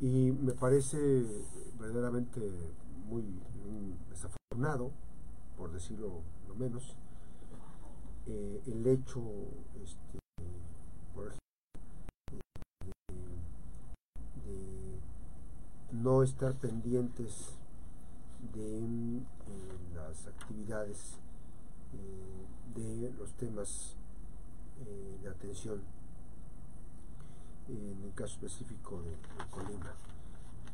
Y me parece verdaderamente muy desafortunado, por decirlo lo menos, eh, el hecho, este, por ejemplo, de, no estar pendientes de eh, las actividades eh, de los temas de atención en el caso específico de, Colima.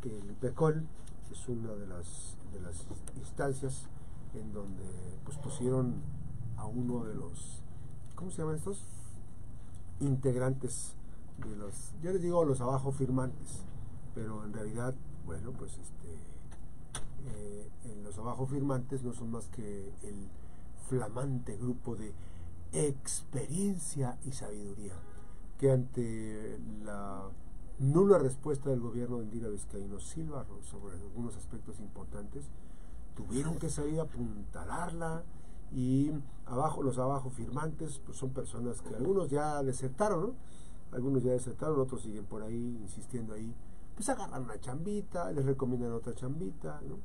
El IPECOL es una de las, de las instancias en donde pues, pusieron a uno de los, ¿cómo se llaman estos? Integrantes de los, yo les digo los abajo firmantes, pero en realidad, bueno, pues este, eh, los abajo firmantes no son más que el flamante grupo de experiencia y sabiduría que ante la nula respuesta del gobierno de Indira Vizcaíno Silva sobre algunos aspectos importantes, tuvieron que salir a apuntalarla y abajo los abajo firmantes pues son personas que algunos ya desertaron, ¿no? Algunos ya desertaron, otros siguen por ahí insistiendo ahí. Pues agarran una chambita, les recomiendan otra chambita, ¿no?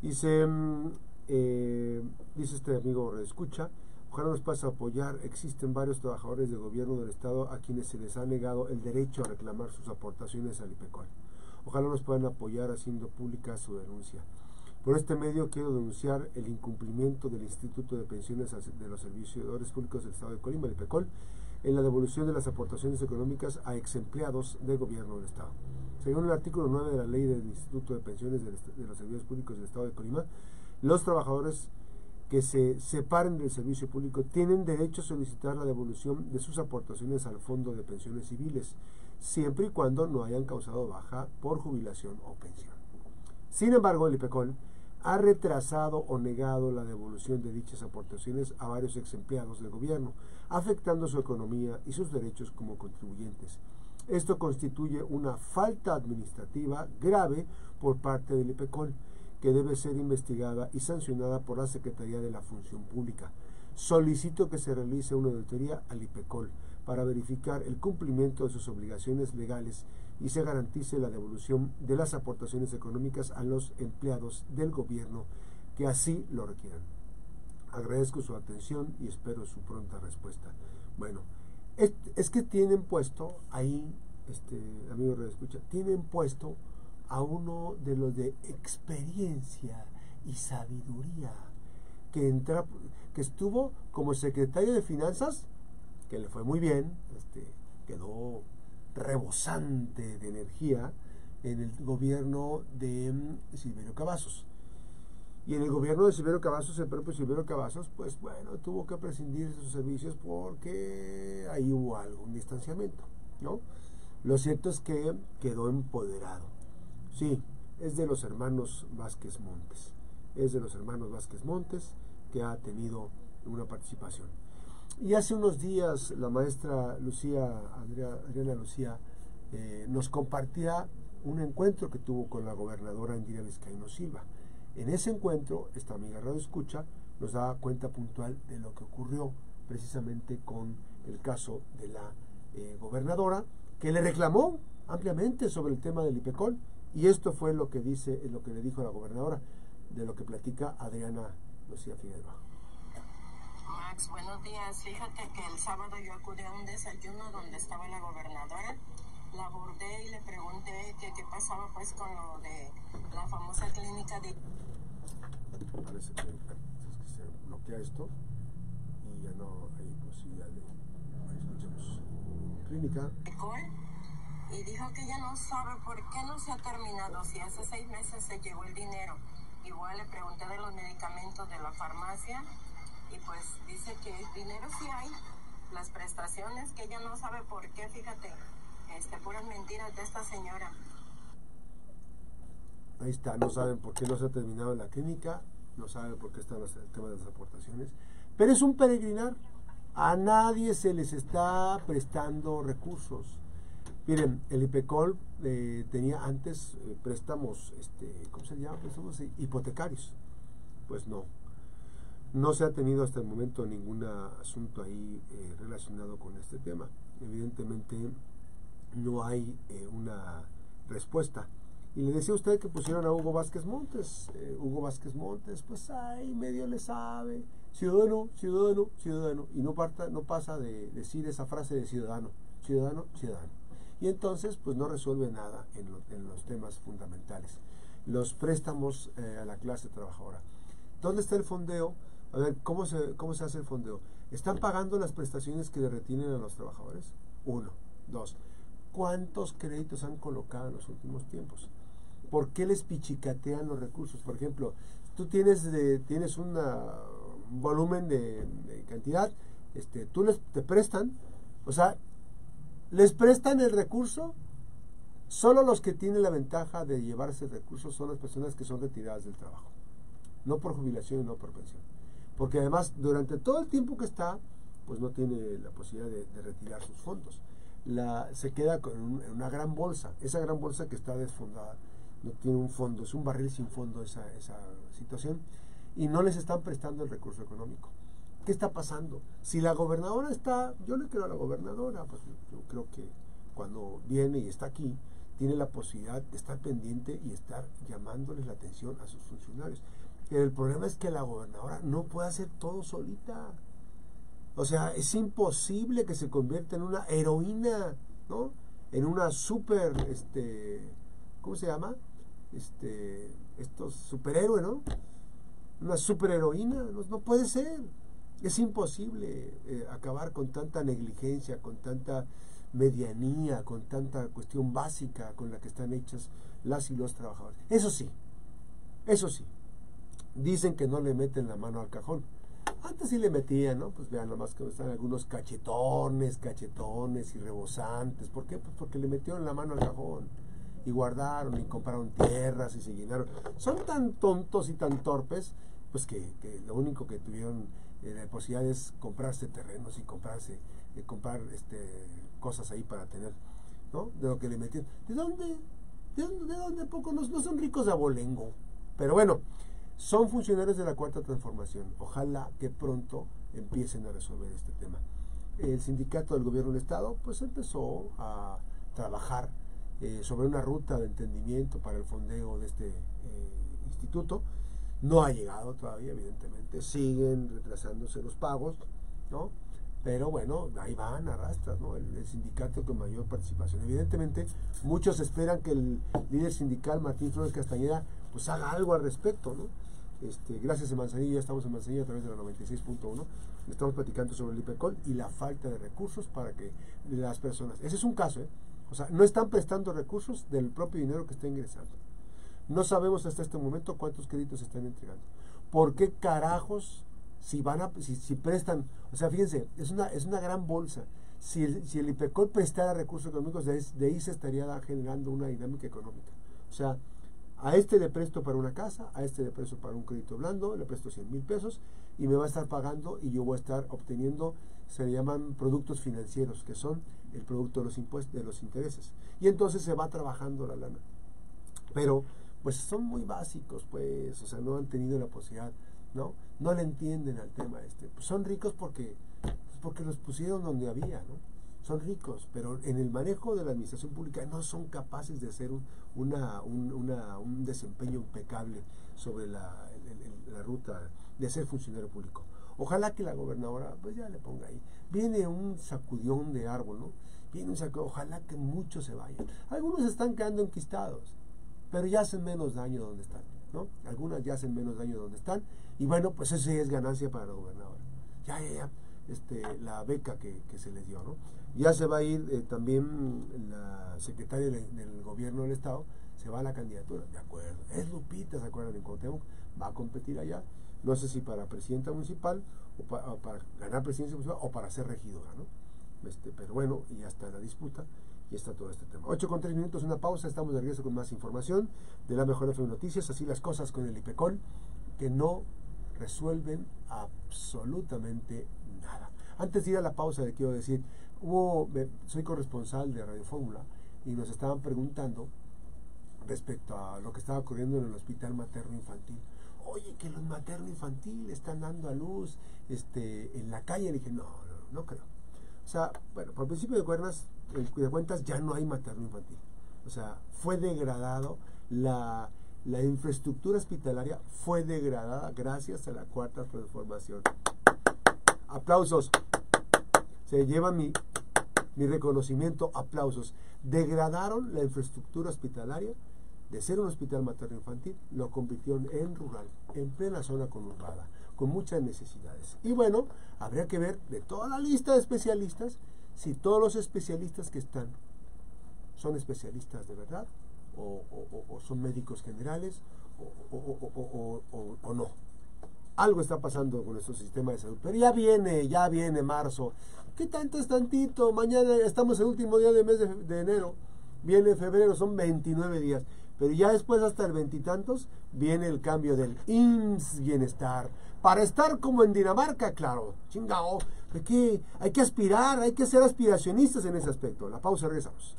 Dice, mm, eh, dice este amigo escucha, Ojalá nos a apoyar. Existen varios trabajadores del gobierno del Estado a quienes se les ha negado el derecho a reclamar sus aportaciones al IPECOL. Ojalá nos puedan apoyar haciendo pública su denuncia. Por este medio quiero denunciar el incumplimiento del Instituto de Pensiones de los Servidores Públicos del Estado de Colima, el IPECOL, en la devolución de las aportaciones económicas a ex empleados del gobierno del Estado. Según el artículo 9 de la ley del Instituto de Pensiones de los Servidores Públicos del Estado de Colima, los trabajadores que se separen del servicio público tienen derecho a solicitar la devolución de sus aportaciones al Fondo de Pensiones Civiles, siempre y cuando no hayan causado baja por jubilación o pensión. Sin embargo, el IPECOL ha retrasado o negado la devolución de dichas aportaciones a varios ex empleados del gobierno, afectando su economía y sus derechos como contribuyentes. Esto constituye una falta administrativa grave por parte del IPECOL que debe ser investigada y sancionada por la Secretaría de la Función Pública. Solicito que se realice una auditoría al IPECOL para verificar el cumplimiento de sus obligaciones legales y se garantice la devolución de las aportaciones económicas a los empleados del gobierno que así lo requieran. Agradezco su atención y espero su pronta respuesta. Bueno, es, que tienen puesto ahí, este amigo escucha, tienen puesto a uno de los de experiencia y sabiduría, que, entra, que estuvo como secretario de Finanzas, que le fue muy bien, este, quedó rebosante de energía en el gobierno de mm, Silverio Cavazos. Y en el gobierno de Silverio Cavazos, el propio Silverio Cavazos, pues bueno, tuvo que prescindir de sus servicios porque ahí hubo algún distanciamiento, ¿no? Lo cierto es que quedó empoderado. Sí, es de los hermanos Vázquez Montes. Es de los hermanos Vázquez Montes que ha tenido una participación. Y hace unos días la maestra Lucía, Adriana Lucía, eh, nos compartía un encuentro que tuvo con la gobernadora Indira Vizcaíno Silva. En ese encuentro, esta amiga Radio Escucha nos da cuenta puntual de lo que ocurrió precisamente con el caso de la eh, gobernadora, que le reclamó ampliamente sobre el tema del IPECOL y esto fue lo que dice, lo que le dijo la gobernadora, de lo que platica Adriana Lucía Figueroa. Max, buenos días. Fíjate que el sábado yo acudí a un desayuno donde estaba la gobernadora. La abordé y le pregunté qué pasaba pues con lo de la famosa clínica de... Parece que, se bloquea esto y ya no hay posibilidad de... Ahí escuchemos. Clínica y dijo que ella no sabe por qué no se ha terminado, si hace seis meses se llevó el dinero. Igual le pregunté de los medicamentos de la farmacia y pues dice que dinero sí hay, las prestaciones que ella no sabe por qué, fíjate, este, puras mentiras de esta señora. Ahí está, no saben por qué no se ha terminado la clínica, no saben por qué está el tema de las aportaciones, pero es un peregrinar. A nadie se les está prestando recursos. Miren, el IPECOL eh, tenía antes eh, préstamos, este, ¿cómo se llama? Préstamos hipotecarios. Pues no. No se ha tenido hasta el momento ningún asunto ahí eh, relacionado con este tema. Evidentemente no hay una respuesta. Y le decía a usted que pusieron a Hugo Vázquez Montes. Hugo Vázquez Montes, pues ahí medio le sabe. Ciudadano, ciudadano, ciudadano. Y no, no pasa de decir esa frase de ciudadano, ciudadano, ciudadano. Y entonces, pues no resuelve nada en, en los temas fundamentales. Los préstamos eh, a la clase trabajadora. ¿Dónde está el fondeo? A ver, ¿cómo se, ¿cómo se hace el fondeo? ¿Están pagando las prestaciones que le retienen a los trabajadores? Uno. Dos. ¿Cuántos créditos han colocado en los últimos tiempos? ¿Por qué les pichicatean los recursos? Por ejemplo, tú tienes, de, tienes un volumen de, cantidad, este, tú les te prestan, o sea, les prestan el recurso, solo los que tienen la ventaja de llevarse el recurso son las personas que son retiradas del trabajo, no por jubilación y no por pensión. Porque además, durante todo el tiempo que está, pues no tiene la posibilidad de, retirar sus fondos. La, se queda con una gran bolsa, esa gran bolsa que está desfondada no tiene un fondo, es un barril sin fondo esa, esa situación, y no les están prestando el recurso económico. ¿Qué está pasando? Si la gobernadora está, yo le creo a la gobernadora, pues yo, creo que cuando viene y está aquí, tiene la posibilidad de estar pendiente y estar llamándoles la atención a sus funcionarios. el problema es que la gobernadora no puede hacer todo solita. O sea, es imposible que se convierta en una heroína, ¿no? En una super, este, ¿cómo se llama? este, estos superhéroes, ¿no? Una superheroína, no, no puede ser. Es imposible eh, acabar con tanta negligencia, con tanta medianía, con tanta cuestión básica con la que están hechas las y los trabajadores. Eso sí, eso sí, dicen que no le meten la mano al cajón. Antes sí le metían, ¿no? Pues vean nomás que están algunos cachetones, cachetones y rebosantes. ¿Por qué? Pues porque le metieron la mano al cajón y guardaron y compraron tierras y se llenaron. Son tan tontos y tan torpes, pues que, lo único que tuvieron eh, la posibilidad es comprarse terrenos y comprarse, eh, comprar este, cosas ahí para tener, ¿no? De lo que le metieron. ¿De dónde? ¿De dónde? ¿De dónde? Poco no, no son ricos de abolengo. Pero bueno, son funcionarios de la cuarta transformación. Ojalá que pronto empiecen a resolver este tema. El sindicato del gobierno del Estado pues empezó a trabajar eh, sobre una ruta de entendimiento para el fondeo de este eh, instituto. No ha llegado todavía, evidentemente. Siguen retrasándose los pagos, ¿no? Pero bueno, ahí van, arrastras, ¿no? El, sindicato con mayor participación. Evidentemente, muchos esperan que el líder sindical, Martín Flores Castañeda, pues haga algo al respecto, ¿no? Este, gracias a Manzanilla, estamos en Manzanilla a través de la 96.1. Estamos platicando sobre el IPECOL y la falta de recursos para que las personas. Ese es un caso, ¿eh? O sea, no están prestando recursos del propio dinero que está ingresando. No sabemos hasta este momento cuántos créditos están entregando. ¿Por qué carajos si van a si, prestan, o sea, fíjense, es una es una gran bolsa. Si el, si el IPECOL prestara recursos económicos, de, de ahí se estaría generando una dinámica económica. O sea, a este le presto para una casa, a este le presto para un crédito blando, le presto 100 mil pesos y me va a estar pagando y yo voy a estar obteniendo, se le llaman productos financieros, que son el producto de los impuestos, de los intereses. Y entonces se va trabajando la lana. Pero, pues son muy básicos, pues, o sea, no han tenido la posibilidad, ¿no? No le entienden al tema este. Pues son ricos porque, pues porque los pusieron donde había, ¿no? Son ricos, pero en el manejo de la administración pública no son capaces de hacer un, una, un, desempeño impecable sobre la, la ruta de ser funcionario público. Ojalá que la gobernadora, pues ya le ponga ahí. Viene un sacudión de árbol, ¿no? Viene un sacudión, ojalá que muchos se vayan. Algunos están quedando enquistados, pero ya hacen menos daño donde están, ¿no? Algunas ya hacen menos daño donde están, y bueno, pues eso es ganancia para la gobernadora. Ya, ya, ya, este, la beca que, se les dio, ¿no? Ya se va a ir eh, también la secretaria del, gobierno del Estado, se va a la candidatura, de acuerdo. Es Lupita, ¿se acuerdan? En va a competir allá no sé si para presidenta municipal o, para ganar presidencia municipal o para ser regidora, ¿no? Este, pero bueno, y ya está la disputa está todo este tema. 8 con 3 minutos, una pausa, estamos de regreso con más información de la mejor FM Noticias, así las cosas con el IPECOL, que no resuelven absolutamente nada. Antes de ir a la pausa, le quiero decir, hubo, soy corresponsal de Radio Fórmula y nos estaban preguntando respecto a lo que estaba ocurriendo en el hospital materno infantil oye, que los materno infantil están dando a luz este, en la calle. Le dije, no, no, no creo. O sea, bueno, por principio de cuentas, de cuentas ya no hay materno infantil. O sea, fue degradado la, la infraestructura hospitalaria fue degradada gracias a la cuarta transformación. Aplausos. Se lleva mi, mi reconocimiento, aplausos. Degradaron la infraestructura hospitalaria de ser un hospital materno infantil, lo convirtieron en rural, en plena zona conurbada, con muchas necesidades. Y bueno, habría que ver de toda la lista de especialistas si todos los especialistas que están son especialistas de verdad o, son médicos generales o, no. Algo está pasando con nuestro sistema de salud. Pero ya viene, ya viene marzo. ¿Qué tanto es tantito? Mañana estamos el último día del mes de, enero. Viene febrero, son 29 días. Pero ya después, hasta el veintitantos, viene el cambio del IMSS Bienestar. Para estar como en Dinamarca, claro. Chingao. Hay que, hay que aspirar, hay que ser aspiracionistas en ese aspecto. La pausa, regresamos.